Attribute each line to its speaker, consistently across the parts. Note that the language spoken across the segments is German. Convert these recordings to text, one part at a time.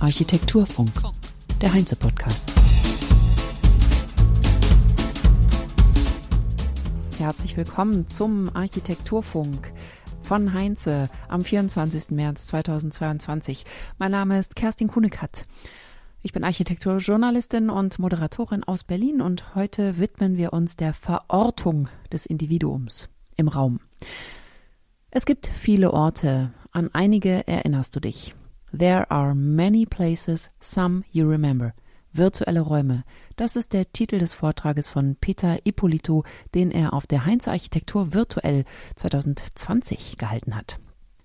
Speaker 1: Architekturfunk. Architekturfunk, der Heinze-Podcast. Herzlich willkommen zum Architekturfunk von Heinze am 24. März 2022. Mein Name ist Kerstin Kunekat. Ich bin Architekturjournalistin und Moderatorin aus Berlin und heute widmen wir uns der Verortung des Individuums im Raum. Es gibt viele Orte, an einige erinnerst du dich. There are many places, some you remember. Virtuelle Räume. Das ist der Titel des Vortrages von Peter Ippolito, den er auf der Heinz Architektur virtuell 2020 gehalten hat.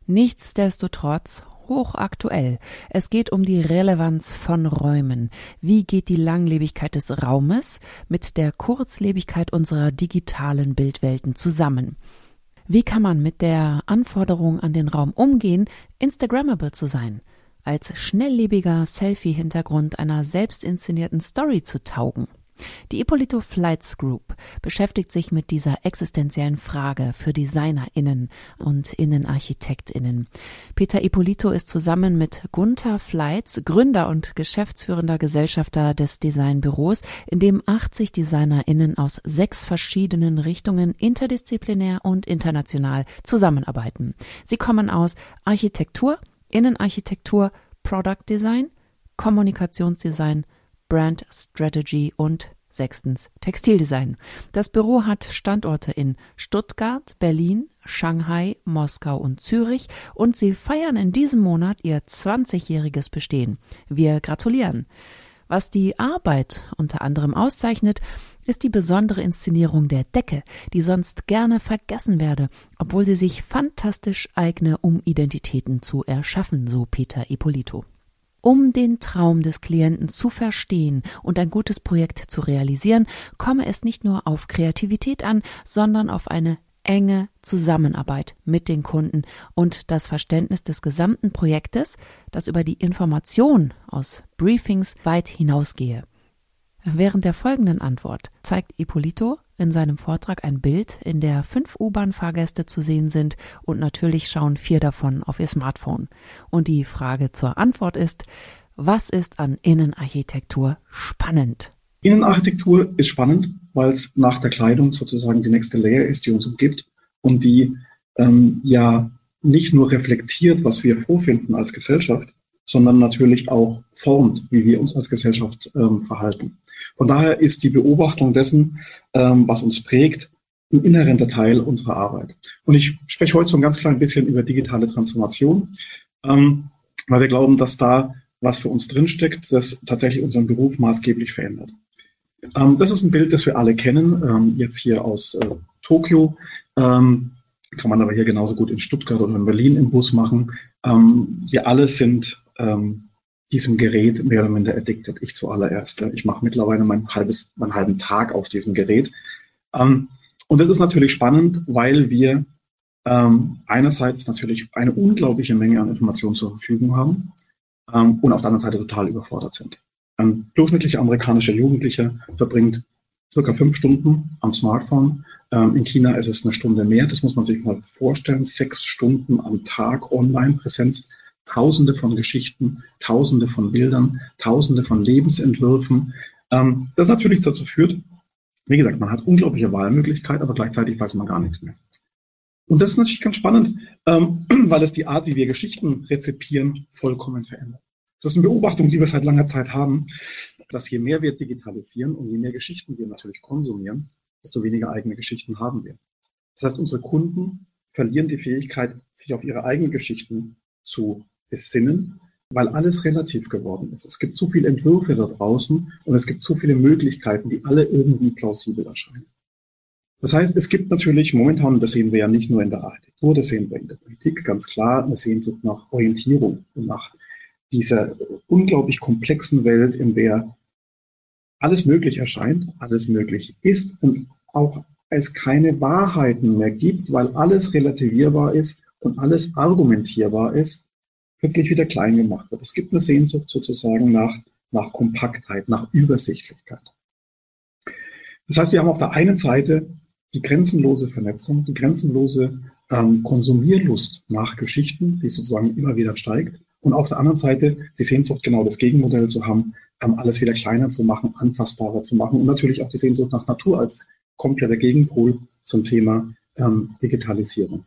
Speaker 1: Nichtsdestotrotz hochaktuell. Es geht um die Relevanz von Räumen. Wie geht die Langlebigkeit des Raumes mit der Kurzlebigkeit unserer digitalen Bildwelten zusammen? Wie kann man mit der Anforderung an den Raum umgehen, Instagrammable zu sein? Als schnelllebiger Selfie-Hintergrund einer selbstinszenierten Story zu taugen? Die Ippolito Flights Group beschäftigt sich mit dieser existenziellen Frage für DesignerInnen und InnenarchitektInnen. Peter Ippolito ist zusammen mit Gunther Flights Gründer und geschäftsführender Gesellschafter des Designbüros, in dem 80 DesignerInnen aus sechs verschiedenen Richtungen interdisziplinär und international zusammenarbeiten. Sie kommen aus Architektur, Innenarchitektur, Product Design, Kommunikationsdesign, Brand Strategy und sechstens Textildesign. Das Büro hat Standorte in Stuttgart, Berlin, Shanghai, Moskau und Zürich und sie feiern in diesem Monat ihr 20-jähriges Bestehen. Wir gratulieren. Was die Arbeit unter anderem auszeichnet, ist die besondere Inszenierung der Decke, die sonst gerne vergessen werde, obwohl sie sich fantastisch eigne, um Identitäten zu erschaffen, so Peter Ippolito. Um den Traum des Klienten zu verstehen und ein gutes Projekt zu realisieren, komme es nicht nur auf Kreativität an, sondern auf eine enge Zusammenarbeit mit den Kunden und das Verständnis des gesamten Projektes, das über die Information aus Briefings weit hinausgehe. Während der folgenden Antwort zeigt Ippolito in seinem Vortrag ein Bild, in der fünf U-Bahn-Fahrgäste zu sehen sind und natürlich schauen vier davon auf ihr Smartphone. Und die Frage zur Antwort ist, was ist an Innenarchitektur spannend?
Speaker 2: Innenarchitektur ist spannend, weil es nach der Kleidung sozusagen die nächste Layer ist, die uns umgibt und die ähm, ja nicht nur reflektiert, was wir vorfinden als Gesellschaft, sondern natürlich auch formt, wie wir uns als Gesellschaft ähm, verhalten. Von daher ist die Beobachtung dessen, ähm, was uns prägt, ein inhärenter Teil unserer Arbeit. Und ich spreche heute so ein ganz klein bisschen über digitale Transformation, ähm, weil wir glauben, dass da was für uns drinsteckt, das tatsächlich unseren Beruf maßgeblich verändert. Ähm, das ist ein Bild, das wir alle kennen, ähm, jetzt hier aus äh, Tokio. Ähm, kann man aber hier genauso gut in Stuttgart oder in Berlin im Bus machen. Wir alle sind ähm, diesem Gerät mehr oder minder addicted. Ich zuallererst. Ich mache mittlerweile mein halbes, meinen halben Tag auf diesem Gerät. Ähm, und das ist natürlich spannend, weil wir ähm, einerseits natürlich eine unglaubliche Menge an Informationen zur Verfügung haben ähm, und auf der anderen Seite total überfordert sind. Ein durchschnittlicher amerikanischer Jugendlicher verbringt circa fünf Stunden am Smartphone. Ähm, in China ist es eine Stunde mehr. Das muss man sich mal vorstellen. Sechs Stunden am Tag Online-Präsenz Tausende von Geschichten, Tausende von Bildern, Tausende von Lebensentwürfen. Ähm, das natürlich dazu führt, wie gesagt, man hat unglaubliche Wahlmöglichkeiten, aber gleichzeitig weiß man gar nichts mehr. Und das ist natürlich ganz spannend, ähm, weil es die Art, wie wir Geschichten rezipieren, vollkommen verändert. Das ist eine Beobachtung, die wir seit langer Zeit haben, dass je mehr wir digitalisieren und je mehr Geschichten wir natürlich konsumieren, desto weniger eigene Geschichten haben wir. Das heißt, unsere Kunden verlieren die Fähigkeit, sich auf ihre eigenen Geschichten zu besinnen, weil alles relativ geworden ist. Es gibt zu viele Entwürfe da draußen und es gibt zu viele Möglichkeiten, die alle irgendwie plausibel erscheinen. Das heißt, es gibt natürlich momentan, das sehen wir ja nicht nur in der Architektur, das sehen wir in der Politik ganz klar, eine Sehnsucht nach Orientierung und nach dieser unglaublich komplexen Welt, in der alles möglich erscheint, alles möglich ist und auch es keine Wahrheiten mehr gibt, weil alles relativierbar ist und alles argumentierbar ist plötzlich wieder klein gemacht wird. Es gibt eine Sehnsucht sozusagen nach, nach Kompaktheit, nach Übersichtlichkeit. Das heißt, wir haben auf der einen Seite die grenzenlose Vernetzung, die grenzenlose ähm, Konsumierlust nach Geschichten, die sozusagen immer wieder steigt. Und auf der anderen Seite die Sehnsucht, genau das Gegenmodell zu haben, ähm, alles wieder kleiner zu machen, anfassbarer zu machen und natürlich auch die Sehnsucht nach Natur als kompletter Gegenpol zum Thema ähm, Digitalisierung.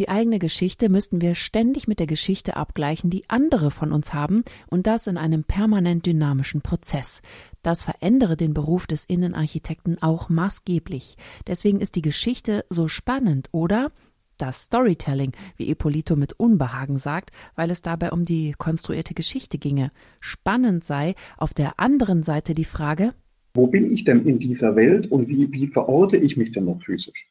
Speaker 1: Die eigene Geschichte müssten wir ständig mit der Geschichte abgleichen, die andere von uns haben, und das in einem permanent dynamischen Prozess. Das verändere den Beruf des Innenarchitekten auch maßgeblich. Deswegen ist die Geschichte so spannend, oder? Das Storytelling, wie Ippolito mit Unbehagen sagt, weil es dabei um die konstruierte Geschichte ginge. Spannend sei auf der anderen Seite die Frage,
Speaker 2: wo bin ich denn in dieser Welt und wie, wie verorte ich mich denn noch physisch?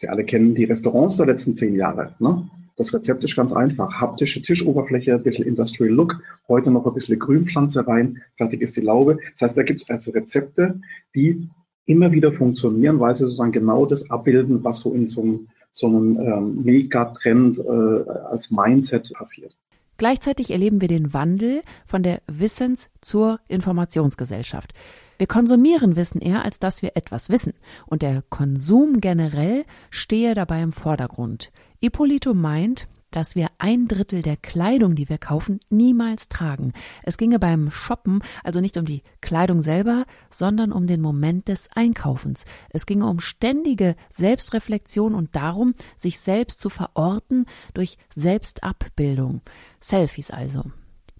Speaker 2: Sie alle kennen die Restaurants der letzten zehn Jahre. Ne? Das Rezept ist ganz einfach. Haptische Tischoberfläche, ein bisschen Industrial Look, heute noch ein bisschen Grünpflanze rein, fertig ist die Laube. Das heißt, da gibt es also Rezepte, die immer wieder funktionieren, weil sie sozusagen genau das abbilden, was so in so einem, so einem ähm, Megatrend äh, als Mindset passiert.
Speaker 1: Gleichzeitig erleben wir den Wandel von der Wissens- zur Informationsgesellschaft. Wir konsumieren Wissen eher, als dass wir etwas wissen. Und der Konsum generell stehe dabei im Vordergrund. Ippolito meint, dass wir ein Drittel der Kleidung, die wir kaufen, niemals tragen. Es ginge beim Shoppen also nicht um die Kleidung selber, sondern um den Moment des Einkaufens. Es ginge um ständige Selbstreflexion und darum, sich selbst zu verorten durch Selbstabbildung. Selfies also.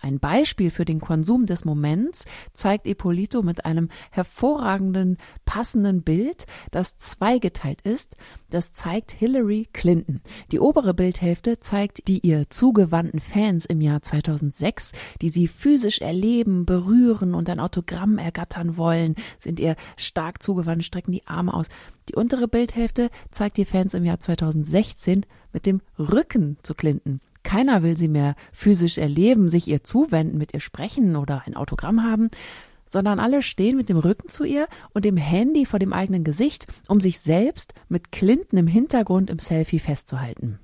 Speaker 1: Ein Beispiel für den Konsum des Moments zeigt Ippolito mit einem hervorragenden, passenden Bild, das zweigeteilt ist. Das zeigt Hillary Clinton. Die obere Bildhälfte zeigt die ihr zugewandten Fans im Jahr 2006, die sie physisch erleben, berühren und ein Autogramm ergattern wollen, sind ihr stark zugewandt, strecken die Arme aus. Die untere Bildhälfte zeigt die Fans im Jahr 2016 mit dem Rücken zu Clinton. Keiner will sie mehr physisch erleben, sich ihr zuwenden, mit ihr sprechen oder ein Autogramm haben, sondern alle stehen mit dem Rücken zu ihr und dem Handy vor dem eigenen Gesicht, um sich selbst mit Clinton im Hintergrund im Selfie festzuhalten.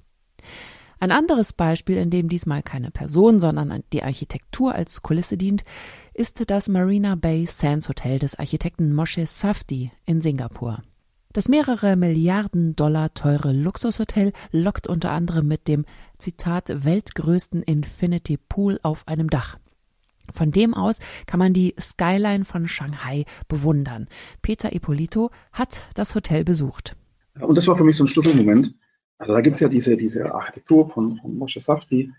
Speaker 1: Ein anderes Beispiel, in dem diesmal keine Person, sondern die Architektur als Kulisse dient, ist das Marina Bay Sands Hotel des Architekten Moshe Safdie in Singapur. Das mehrere Milliarden Dollar teure Luxushotel lockt unter anderem mit dem Zitat weltgrößten Infinity Pool auf einem Dach. Von dem aus kann man die Skyline von Shanghai bewundern. Peter Ippolito hat das Hotel besucht.
Speaker 2: Und das war für mich so ein Schlüsselmoment. Also da gibt es ja diese, diese Architektur von, von Moshe Safdie,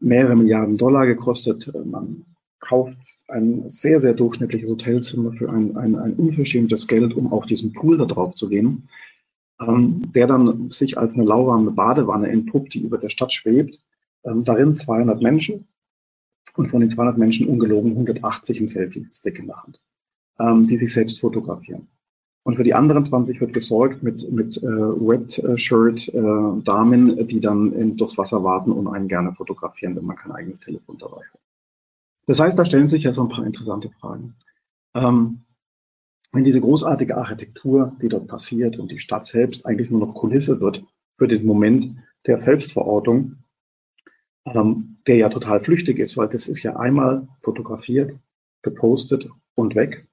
Speaker 2: mehrere Milliarden Dollar gekostet. Man kauft ein sehr, sehr durchschnittliches Hotelzimmer für ein, ein, ein unverschämtes Geld, um auf diesen Pool da drauf zu gehen, der dann sich als eine lauwarme Badewanne entpuppt, die über der Stadt schwebt. Ähm, darin 200 Menschen und von den 200 Menschen ungelogen 180 ein Selfie-Stick in der Hand, ähm, die sich selbst fotografieren. Und für die anderen 20 wird gesorgt mit, mit äh, Wet-Shirt-Damen, äh, die dann in, durchs Wasser warten und einen gerne fotografieren, wenn man kein eigenes Telefon dabei hat. Das heißt, da stellen sich ja so ein paar interessante Fragen. Ähm, wenn diese großartige Architektur, die dort passiert und die Stadt selbst eigentlich nur noch Kulisse wird für den Moment der Selbstverortung, ähm, der ja total flüchtig ist, weil das ist ja einmal fotografiert, gepostet und weg.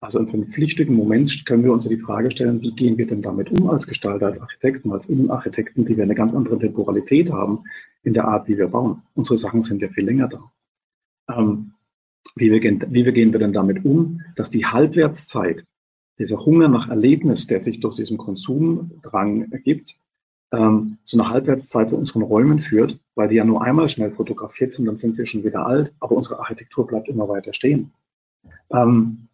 Speaker 2: Also in einem flüchtigen Moment können wir uns ja die Frage stellen, wie gehen wir denn damit um als Gestalter, als Architekten, als Innenarchitekten, die wir eine ganz andere Temporalität haben in der Art, wie wir bauen. Unsere Sachen sind ja viel länger da. Ähm, wie, wir wie wir gehen wir denn damit um, dass die Halbwertszeit, dieser Hunger nach Erlebnis, der sich durch diesen Konsumdrang ergibt, ähm, zu einer Halbwertszeit in unseren Räumen führt, weil sie ja nur einmal schnell fotografiert sind, dann sind sie schon wieder alt, aber unsere Architektur bleibt immer weiter stehen. Ähm,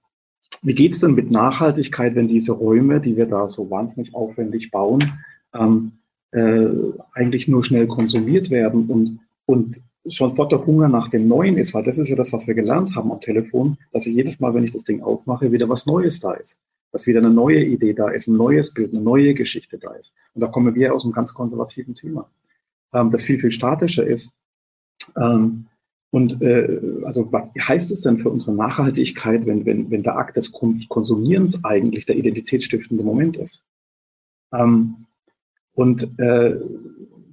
Speaker 2: wie geht's denn mit Nachhaltigkeit, wenn diese Räume, die wir da so wahnsinnig aufwendig bauen, ähm, äh, eigentlich nur schnell konsumiert werden und, und sofort der Hunger nach dem Neuen ist, weil das ist ja das, was wir gelernt haben am Telefon, dass ich jedes Mal, wenn ich das Ding aufmache, wieder was Neues da ist. Dass wieder eine neue Idee da ist, ein neues Bild, eine neue Geschichte da ist. Und da kommen wir aus einem ganz konservativen Thema, ähm, das viel, viel statischer ist. Ähm, und äh, also was heißt es denn für unsere Nachhaltigkeit, wenn, wenn, wenn der Akt des Konsumierens eigentlich der identitätsstiftende Moment ist? Ähm, und äh,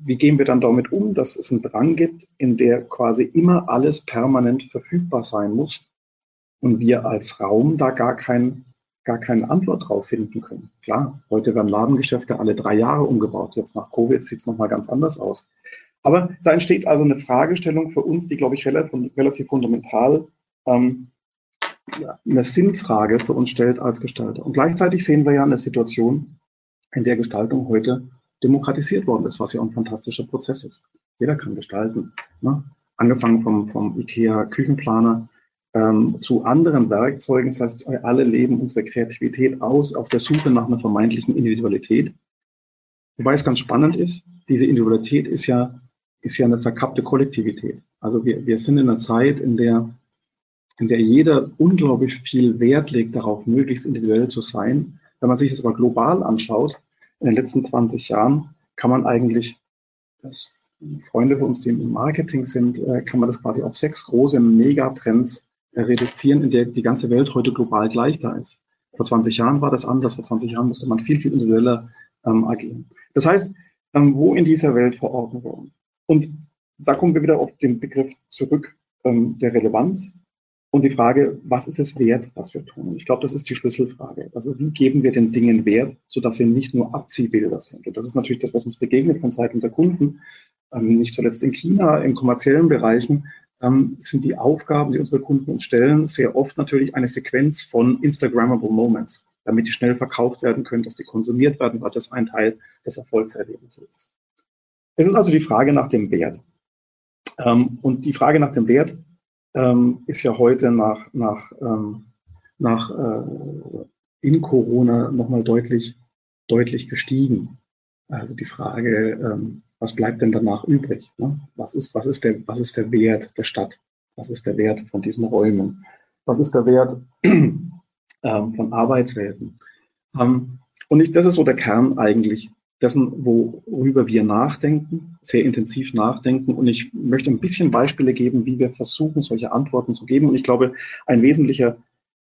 Speaker 2: wie gehen wir dann damit um, dass es einen Drang gibt, in der quasi immer alles permanent verfügbar sein muss und wir als Raum da gar kein, gar keine Antwort drauf finden können. Klar, heute werden Ladengeschäfte alle drei Jahre umgebaut. Jetzt nach Covid sieht es nochmal ganz anders aus. Aber da entsteht also eine Fragestellung für uns, die, glaube ich, relativ, relativ fundamental ähm, eine Sinnfrage für uns stellt als Gestalter. Und gleichzeitig sehen wir ja eine Situation, in der Gestaltung heute demokratisiert worden ist, was ja ein fantastischer Prozess ist. Jeder kann gestalten. Ne? Angefangen vom, vom IKEA-Küchenplaner ähm, zu anderen Werkzeugen. Das heißt, alle leben unsere Kreativität aus auf der Suche nach einer vermeintlichen Individualität. Wobei es ganz spannend ist, diese Individualität ist ja, ist ja eine verkappte Kollektivität. Also wir, wir sind in einer Zeit, in der, in der jeder unglaublich viel Wert legt darauf, möglichst individuell zu sein. Wenn man sich das aber global anschaut, in den letzten 20 Jahren, kann man eigentlich, das Freunde von uns, die im Marketing sind, äh, kann man das quasi auf sechs große Megatrends reduzieren, in der die ganze Welt heute global gleich da ist. Vor 20 Jahren war das anders. Vor 20 Jahren musste man viel, viel individueller ähm, agieren. Das heißt, ähm, wo in dieser Welt verordnet worden? Und da kommen wir wieder auf den Begriff zurück ähm, der Relevanz und die Frage, was ist es wert, was wir tun? Und ich glaube, das ist die Schlüsselfrage. Also wie geben wir den Dingen Wert, sodass sie nicht nur Abziehbilder sind? Und das ist natürlich das, was uns begegnet von Seiten der Kunden, ähm, nicht zuletzt in China, in kommerziellen Bereichen, ähm, sind die Aufgaben, die unsere Kunden uns stellen, sehr oft natürlich eine Sequenz von Instagrammable Moments, damit die schnell verkauft werden können, dass die konsumiert werden, weil das ein Teil des Erfolgserlebnisses ist. Es ist also die Frage nach dem Wert. Ähm, und die Frage nach dem Wert ähm, ist ja heute nach, nach, ähm, nach äh, in Corona nochmal deutlich, deutlich gestiegen. Also die Frage, ähm, was bleibt denn danach übrig? Ne? Was, ist, was, ist der, was ist der Wert der Stadt? Was ist der Wert von diesen Räumen? Was ist der Wert ähm, von Arbeitswelten? Ähm, und ich, das ist so der Kern eigentlich dessen, worüber wir nachdenken, sehr intensiv nachdenken. Und ich möchte ein bisschen Beispiele geben, wie wir versuchen, solche Antworten zu geben. Und ich glaube, ein wesentlicher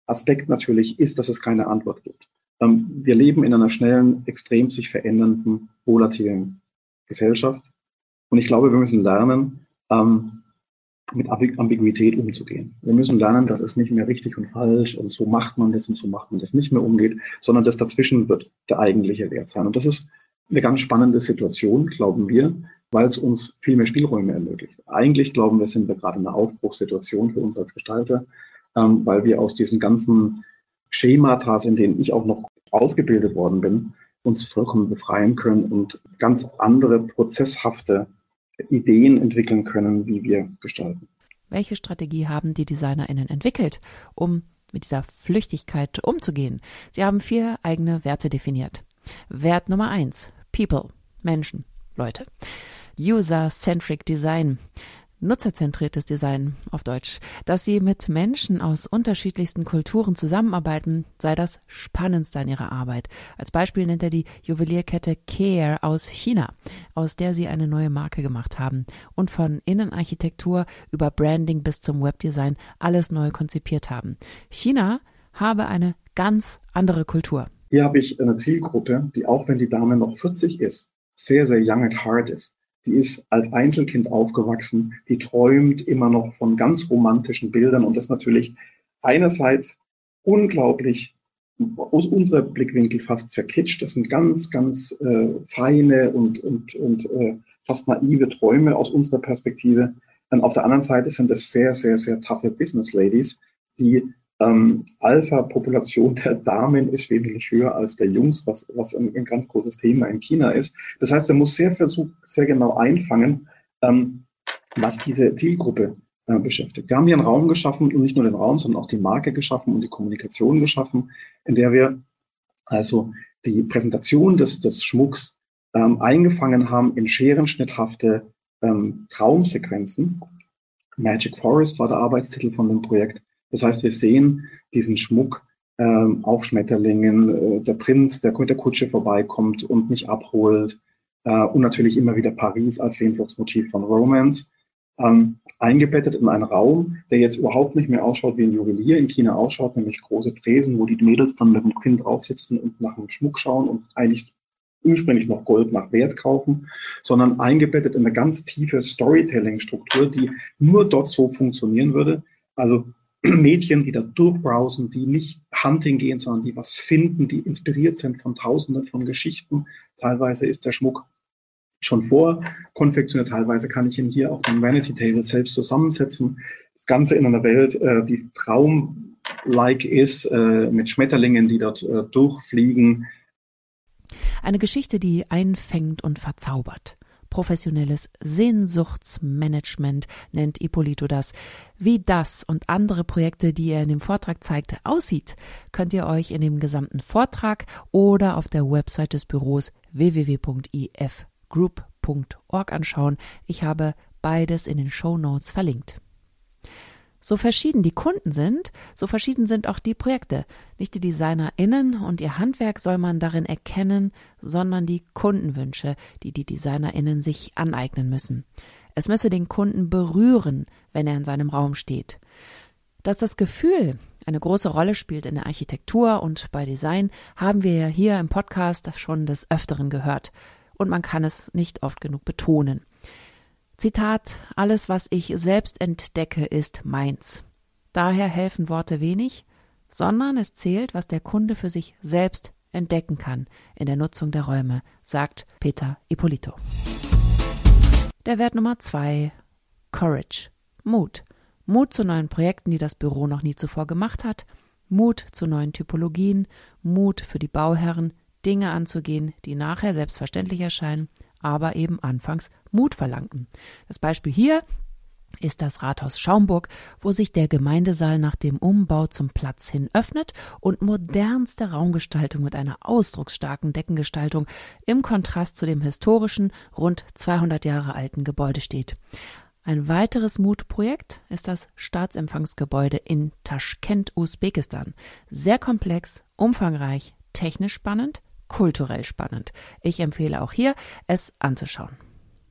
Speaker 2: Aspekt natürlich ist, dass es keine Antwort gibt. Ähm, wir leben in einer schnellen, extrem sich verändernden, volatilen Gesellschaft. Und ich glaube, wir müssen lernen, ähm, mit Ambiguität umzugehen. Wir müssen lernen, dass es nicht mehr richtig und falsch und so macht man das und so macht man das nicht mehr umgeht, sondern dass dazwischen wird der eigentliche Wert sein. Und das ist eine ganz spannende Situation, glauben wir, weil es uns viel mehr Spielräume ermöglicht. Eigentlich glauben wir, sind wir gerade in einer Aufbruchssituation für uns als Gestalter, ähm, weil wir aus diesen ganzen Schemata, in denen ich auch noch ausgebildet worden bin, uns vollkommen befreien können und ganz andere prozesshafte Ideen entwickeln können, wie wir gestalten.
Speaker 1: Welche Strategie haben die DesignerInnen entwickelt, um mit dieser Flüchtigkeit umzugehen? Sie haben vier eigene Werte definiert. Wert Nummer eins: People, Menschen, Leute. User-Centric Design nutzerzentriertes Design auf Deutsch, dass sie mit Menschen aus unterschiedlichsten Kulturen zusammenarbeiten, sei das spannendste an ihrer Arbeit. Als Beispiel nennt er die Juwelierkette Care aus China, aus der sie eine neue Marke gemacht haben und von Innenarchitektur über Branding bis zum Webdesign alles neu konzipiert haben. China habe eine ganz andere Kultur.
Speaker 2: Hier habe ich eine Zielgruppe, die auch wenn die Dame noch 40 ist, sehr, sehr young at heart ist die ist als Einzelkind aufgewachsen, die träumt immer noch von ganz romantischen Bildern und das natürlich einerseits unglaublich aus unserer Blickwinkel fast verkitscht. Das sind ganz, ganz äh, feine und, und, und äh, fast naive Träume aus unserer Perspektive. Und auf der anderen Seite sind es sehr, sehr, sehr taffe Business Ladies, die ähm, Alpha-Population der Damen ist wesentlich höher als der Jungs, was, was ein, ein, ganz großes Thema in China ist. Das heißt, man muss sehr versuchen, sehr genau einfangen, ähm, was diese Zielgruppe äh, beschäftigt. Wir haben hier einen Raum geschaffen und nicht nur den Raum, sondern auch die Marke geschaffen und die Kommunikation geschaffen, in der wir also die Präsentation des, des Schmucks ähm, eingefangen haben in scherenschnitthafte ähm, Traumsequenzen. Magic Forest war der Arbeitstitel von dem Projekt. Das heißt, wir sehen diesen Schmuck ähm, auf Schmetterlingen, äh, der Prinz, der mit der Kutsche vorbeikommt und mich abholt äh, und natürlich immer wieder Paris als Sehnsuchtsmotiv von Romance. Ähm, eingebettet in einen Raum, der jetzt überhaupt nicht mehr ausschaut wie ein Juwelier in China ausschaut, nämlich große Tresen, wo die Mädels dann mit dem Kind draufsitzen und nach dem Schmuck schauen und eigentlich ursprünglich noch Gold nach Wert kaufen, sondern eingebettet in eine ganz tiefe Storytelling-Struktur, die nur dort so funktionieren würde. Also Mädchen, die da durchbrausen, die nicht Hunting gehen, sondern die was finden, die inspiriert sind von Tausenden von Geschichten. Teilweise ist der Schmuck schon vorkonfektioniert, teilweise kann ich ihn hier auf dem Vanity Table selbst zusammensetzen. Das Ganze in einer Welt, äh, die traumlike ist, äh, mit Schmetterlingen, die dort äh, durchfliegen.
Speaker 1: Eine Geschichte, die einfängt und verzaubert. Professionelles Sehnsuchtsmanagement nennt Ippolito das. Wie das und andere Projekte, die er in dem Vortrag zeigt, aussieht, könnt ihr euch in dem gesamten Vortrag oder auf der Website des Büros www.ifgroup.org anschauen. Ich habe beides in den Show Notes verlinkt. So verschieden die Kunden sind, so verschieden sind auch die Projekte. Nicht die DesignerInnen und ihr Handwerk soll man darin erkennen, sondern die Kundenwünsche, die die DesignerInnen sich aneignen müssen. Es müsse den Kunden berühren, wenn er in seinem Raum steht. Dass das Gefühl eine große Rolle spielt in der Architektur und bei Design, haben wir ja hier im Podcast schon des Öfteren gehört. Und man kann es nicht oft genug betonen. Zitat, alles, was ich selbst entdecke, ist meins. Daher helfen Worte wenig, sondern es zählt, was der Kunde für sich selbst entdecken kann in der Nutzung der Räume, sagt Peter Ippolito. Der Wert Nummer zwei, Courage, Mut. Mut zu neuen Projekten, die das Büro noch nie zuvor gemacht hat, Mut zu neuen Typologien, Mut für die Bauherren, Dinge anzugehen, die nachher selbstverständlich erscheinen, aber eben anfangs Mut verlangten. Das Beispiel hier ist das Rathaus Schaumburg, wo sich der Gemeindesaal nach dem Umbau zum Platz hin öffnet und modernste Raumgestaltung mit einer ausdrucksstarken Deckengestaltung im Kontrast zu dem historischen, rund 200 Jahre alten Gebäude steht. Ein weiteres Mutprojekt ist das Staatsempfangsgebäude in Taschkent, Usbekistan. Sehr komplex, umfangreich, technisch spannend, kulturell spannend. Ich empfehle auch hier, es anzuschauen.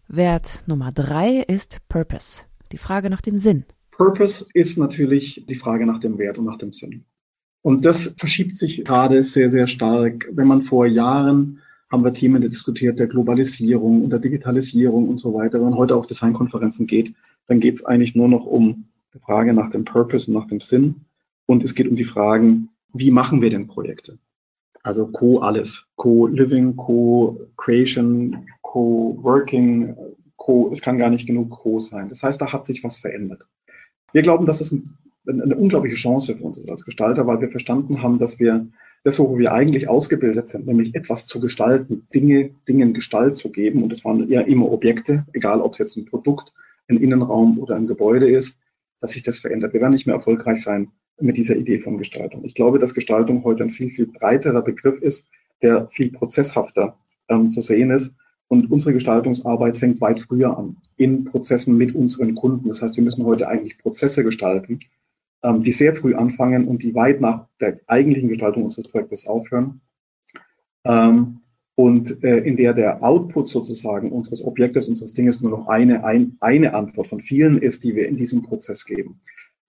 Speaker 1: Wert Nummer drei ist Purpose, die Frage nach dem Sinn.
Speaker 2: Purpose ist natürlich die Frage nach dem Wert und nach dem Sinn. Und das verschiebt sich gerade sehr, sehr stark. Wenn man vor Jahren haben wir Themen diskutiert der Globalisierung und der Digitalisierung und so weiter. Wenn man heute auf Designkonferenzen geht, dann geht es eigentlich nur noch um die Frage nach dem Purpose und nach dem Sinn. Und es geht um die Fragen, wie machen wir denn Projekte? Also Co-alles. Co-Living, Co-Creation, Co-Working, Co, es kann gar nicht genug Co sein. Das heißt, da hat sich was verändert. Wir glauben, dass es ein, eine unglaubliche Chance für uns ist als Gestalter, weil wir verstanden haben, dass wir das, wo wir eigentlich ausgebildet sind, nämlich etwas zu gestalten, Dinge, Dingen Gestalt zu geben, und das waren ja immer Objekte, egal ob es jetzt ein Produkt, ein Innenraum oder ein Gebäude ist, dass sich das verändert. Wir werden nicht mehr erfolgreich sein, mit dieser Idee von Gestaltung. Ich glaube, dass Gestaltung heute ein viel, viel breiterer Begriff ist, der viel prozesshafter ähm, zu sehen ist. Und unsere Gestaltungsarbeit fängt weit früher an, in Prozessen mit unseren Kunden. Das heißt, wir müssen heute eigentlich Prozesse gestalten, ähm, die sehr früh anfangen und die weit nach der eigentlichen Gestaltung unseres Projektes aufhören. Ähm, und äh, in der der Output sozusagen unseres Objektes, unseres Dinges nur noch eine, ein, eine Antwort von vielen ist, die wir in diesem Prozess geben.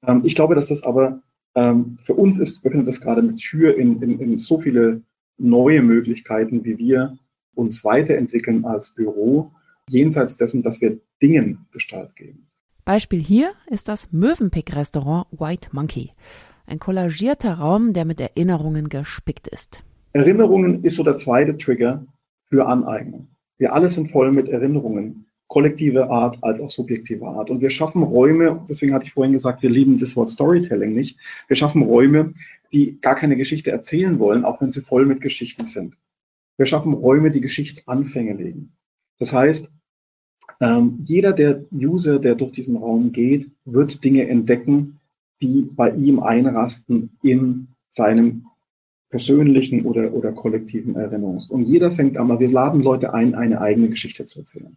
Speaker 2: Ähm, ich glaube, dass das aber ähm, für uns ist, öffnet das gerade eine Tür in, in, in so viele neue Möglichkeiten, wie wir uns weiterentwickeln als Büro, jenseits dessen, dass wir Dingen Gestalt geben.
Speaker 1: Beispiel hier ist das Mövenpick-Restaurant White Monkey. Ein kollagierter Raum, der mit Erinnerungen gespickt ist.
Speaker 2: Erinnerungen ist so der zweite Trigger für Aneignung. Wir alle sind voll mit Erinnerungen kollektive Art als auch subjektive Art. Und wir schaffen Räume, deswegen hatte ich vorhin gesagt, wir lieben das Wort Storytelling nicht. Wir schaffen Räume, die gar keine Geschichte erzählen wollen, auch wenn sie voll mit Geschichten sind. Wir schaffen Räume, die Geschichtsanfänge legen. Das heißt, ähm, jeder der User, der durch diesen Raum geht, wird Dinge entdecken, die bei ihm einrasten in seinem persönlichen oder, oder kollektiven Erinnerungs. Und jeder fängt an, wir laden Leute ein, eine eigene Geschichte zu erzählen.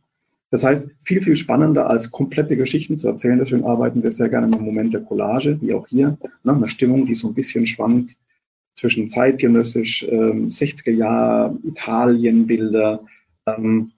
Speaker 2: Das heißt, viel, viel spannender als komplette Geschichten zu erzählen. Deswegen arbeiten wir sehr gerne im Moment der Collage, wie auch hier, ne, eine Stimmung, die so ein bisschen schwankt zwischen zeitgenössisch, ähm, 60er Jahre, Italienbilder, ähm,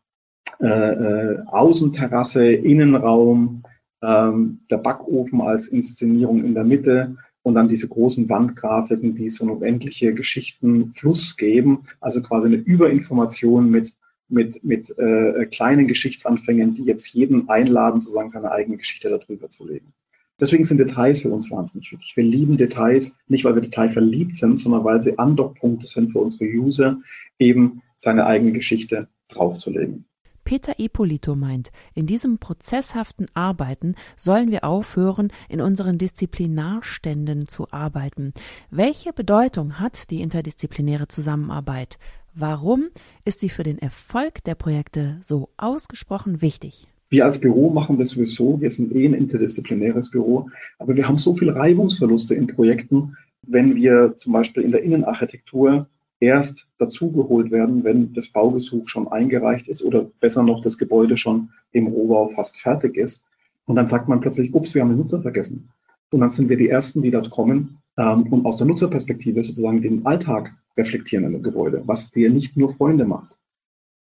Speaker 2: äh, äh, Außenterrasse, Innenraum, ähm, der Backofen als Inszenierung in der Mitte und dann diese großen Wandgrafiken, die so eine unendliche Geschichtenfluss geben, also quasi eine Überinformation mit mit, mit äh, kleinen Geschichtsanfängen, die jetzt jeden einladen, sozusagen seine eigene Geschichte darüber zu legen. Deswegen sind Details für uns wahnsinnig wichtig. Wir lieben Details, nicht weil wir detailverliebt sind, sondern weil sie Andockpunkte sind für unsere User, eben seine eigene Geschichte draufzulegen.
Speaker 1: Peter Ippolito meint, in diesem prozesshaften Arbeiten sollen wir aufhören, in unseren Disziplinarständen zu arbeiten. Welche Bedeutung hat die interdisziplinäre Zusammenarbeit? Warum ist sie für den Erfolg der Projekte so ausgesprochen wichtig?
Speaker 2: Wir als Büro machen das sowieso. Wir sind eh ein interdisziplinäres Büro. Aber wir haben so viel Reibungsverluste in Projekten, wenn wir zum Beispiel in der Innenarchitektur erst dazugeholt werden, wenn das Baugesuch schon eingereicht ist oder besser noch das Gebäude schon im Rohbau fast fertig ist. Und dann sagt man plötzlich, ups, wir haben den Nutzer vergessen. Und dann sind wir die Ersten, die dort kommen ähm, und aus der Nutzerperspektive sozusagen den Alltag reflektieren in dem Gebäude, was dir nicht nur Freunde macht.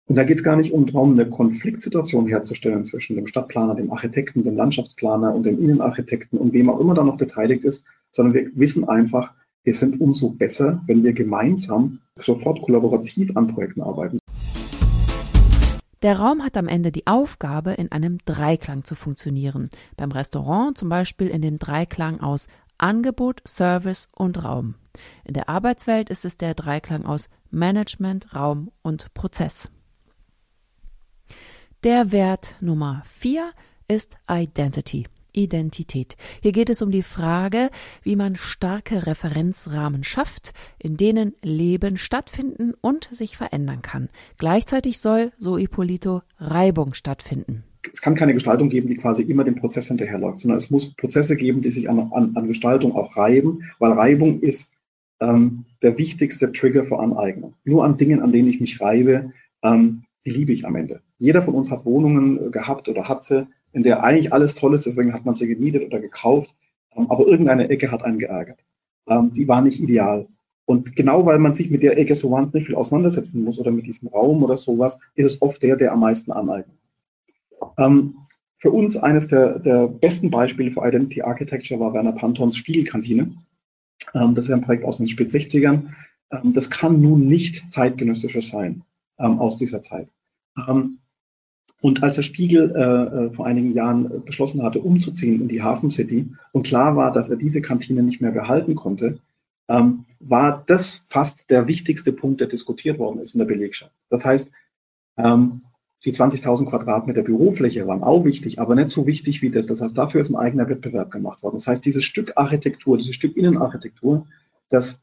Speaker 2: Und da geht es gar nicht um darum, eine Konfliktsituation herzustellen zwischen dem Stadtplaner, dem Architekten, dem Landschaftsplaner und dem Innenarchitekten und wem auch immer da noch beteiligt ist, sondern wir wissen einfach, wir sind umso besser, wenn wir gemeinsam sofort kollaborativ an Projekten arbeiten.
Speaker 1: Der Raum hat am Ende die Aufgabe, in einem Dreiklang zu funktionieren. Beim Restaurant zum Beispiel in dem Dreiklang aus Angebot, Service und Raum. In der Arbeitswelt ist es der Dreiklang aus Management, Raum und Prozess. Der Wert Nummer vier ist Identity. Identität. Hier geht es um die Frage, wie man starke Referenzrahmen schafft, in denen Leben stattfinden und sich verändern kann. Gleichzeitig soll, so Ippolito, Reibung stattfinden.
Speaker 2: Es kann keine Gestaltung geben, die quasi immer dem Prozess hinterherläuft, sondern es muss Prozesse geben, die sich an, an, an Gestaltung auch reiben, weil Reibung ist ähm, der wichtigste Trigger für Aneignung. Nur an Dingen, an denen ich mich reibe, ähm, die liebe ich am Ende. Jeder von uns hat Wohnungen gehabt oder hat sie, in der eigentlich alles toll ist, deswegen hat man sie gemietet oder gekauft, ähm, aber irgendeine Ecke hat einen geärgert. Ähm, die war nicht ideal. Und genau weil man sich mit der Ecke so wahnsinnig viel auseinandersetzen muss oder mit diesem Raum oder sowas, ist es oft der, der am meisten aneignet. Ähm, für uns eines der, der besten Beispiele für Identity Architecture war Werner Pantons Spiegelkantine. das ist ein Projekt aus den Spät 60ern. das kann nun nicht zeitgenössischer sein aus dieser Zeit. Und als der Spiegel äh, äh, vor einigen Jahren beschlossen hatte, umzuziehen in die Hafen City und klar war, dass er diese Kantine nicht mehr behalten konnte, ähm, war das fast der wichtigste Punkt, der diskutiert worden ist in der Belegschaft. Das heißt, ähm, die 20.000 Quadratmeter Bürofläche waren auch wichtig, aber nicht so wichtig wie das. Das heißt, dafür ist ein eigener Wettbewerb gemacht worden. Das heißt, dieses Stück Architektur, dieses Stück Innenarchitektur, das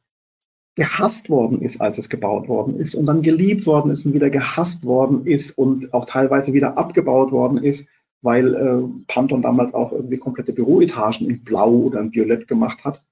Speaker 2: gehasst worden ist, als es gebaut worden ist und dann geliebt worden ist und wieder gehasst worden ist und auch teilweise wieder abgebaut worden ist, weil äh, Panton damals auch irgendwie komplette Büroetagen in Blau oder in Violett gemacht hat,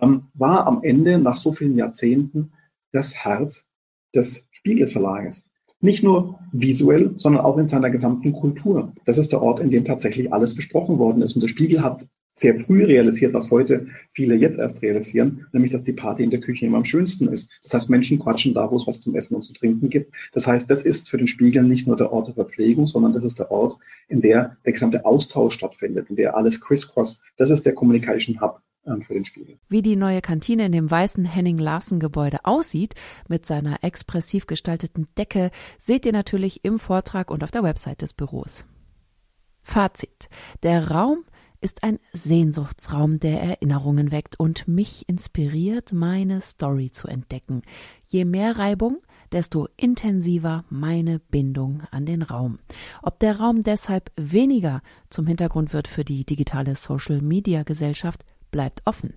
Speaker 2: ähm, war am Ende nach so vielen Jahrzehnten das Herz des Spiegelverlages. Nicht nur visuell, sondern auch in seiner gesamten Kultur. Das ist der Ort, in dem tatsächlich alles besprochen worden ist. Und der Spiegel hat sehr früh realisiert, was heute viele jetzt erst realisieren, nämlich dass die Party in der Küche immer am schönsten ist. Das heißt, Menschen quatschen da, wo es was zum Essen und zu trinken gibt. Das heißt, das ist für den Spiegel nicht nur der Ort der Verpflegung, sondern das ist der Ort, in der der gesamte Austausch stattfindet, in der alles crisscross. Das ist der Communication Hub für den Spiegel.
Speaker 1: Wie die neue Kantine in dem weißen Henning Larsen Gebäude aussieht, mit seiner expressiv gestalteten Decke, seht ihr natürlich im Vortrag und auf der Website des Büros. Fazit. Der Raum ist ein Sehnsuchtsraum, der Erinnerungen weckt und mich inspiriert, meine Story zu entdecken. Je mehr Reibung, desto intensiver meine Bindung an den Raum. Ob der Raum deshalb weniger zum Hintergrund wird für die digitale Social-Media-Gesellschaft, bleibt offen.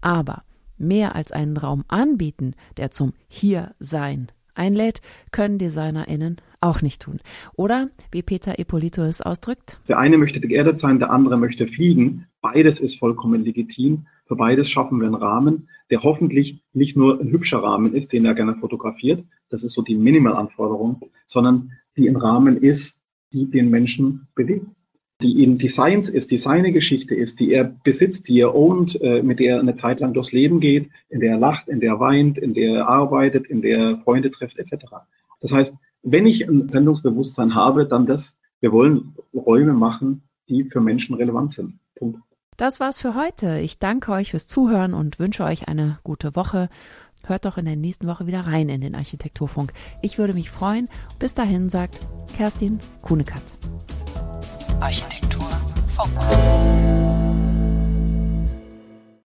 Speaker 1: Aber mehr als einen Raum anbieten, der zum Hier-Sein einlädt, können DesignerInnen auch nicht tun. Oder, wie Peter Ippolito es ausdrückt?
Speaker 2: Der eine möchte geerdet sein, der andere möchte fliegen. Beides ist vollkommen legitim. Für beides schaffen wir einen Rahmen, der hoffentlich nicht nur ein hübscher Rahmen ist, den er gerne fotografiert. Das ist so die Minimalanforderung, sondern die ein Rahmen ist, die den Menschen bewegt die in Designs ist, die seine Geschichte ist, die er besitzt, die er ownt, äh, mit der er eine Zeit lang durchs Leben geht, in der er lacht, in der er weint, in der er arbeitet, in der er Freunde trifft, etc. Das heißt, wenn ich ein Sendungsbewusstsein habe, dann das, wir wollen Räume machen, die für Menschen relevant sind. Punkt.
Speaker 1: Das war's für heute. Ich danke euch fürs Zuhören und wünsche euch eine gute Woche. Hört doch in der nächsten Woche wieder rein in den Architekturfunk. Ich würde mich freuen. Bis dahin sagt Kerstin Kunekat. Architektur Funk.